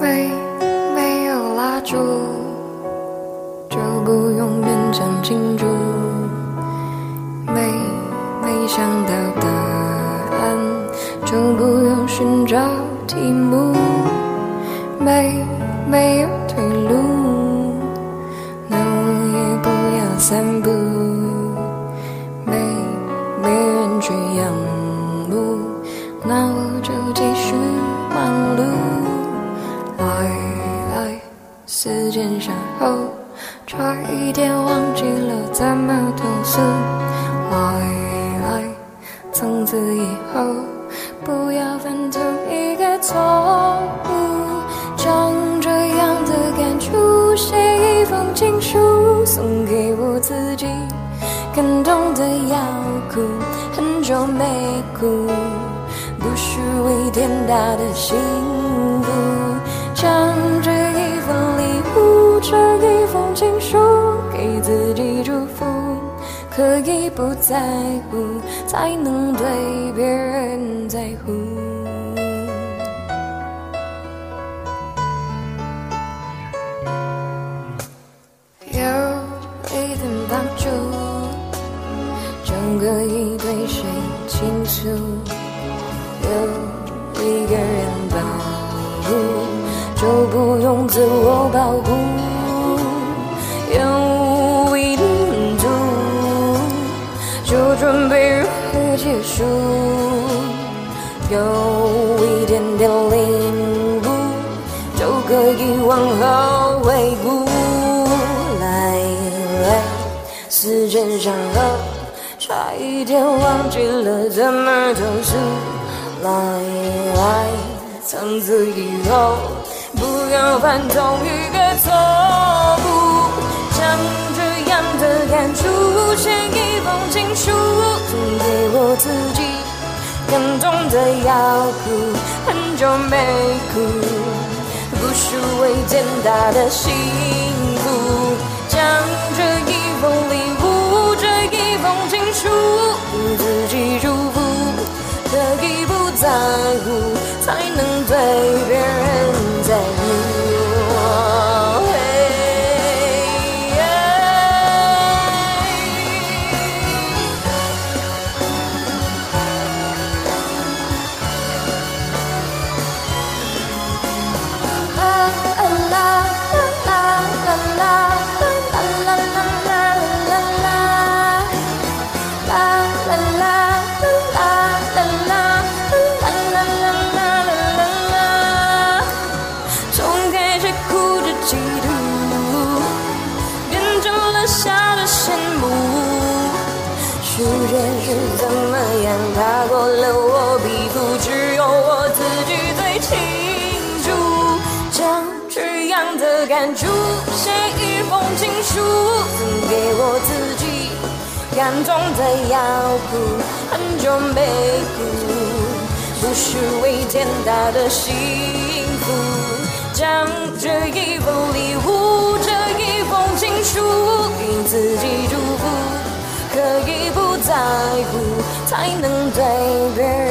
没没有蜡烛就不用勉强庆祝没没想到答案就不用寻找题目。没没有退路。时间向后，差一点忘记了怎么投诉。来来，从此以后不要犯同一个错误。将这样的感触写一封情书，送给我自己。感动的要哭，很久没哭，不是为天大的幸福。可以不在乎，才能对别人在乎。有一点帮助，就可以对谁倾诉。有一个人保护，就不用自我保护。有结束。有一点点领悟，就可以往后回顾。来来，时间上后，差一点忘记了怎么投诉。来来，从此以后不要犯同一个错感动得要哭，很久没哭，不是为天大的幸世界是怎么样踏过了我皮肤，只有我自己最清楚。将这样的感触写一封情书，送给我自己。感动的要哭，很久没哭，不是为天大的幸福。将这一封礼物，这一封情书，在乎，才能对别人。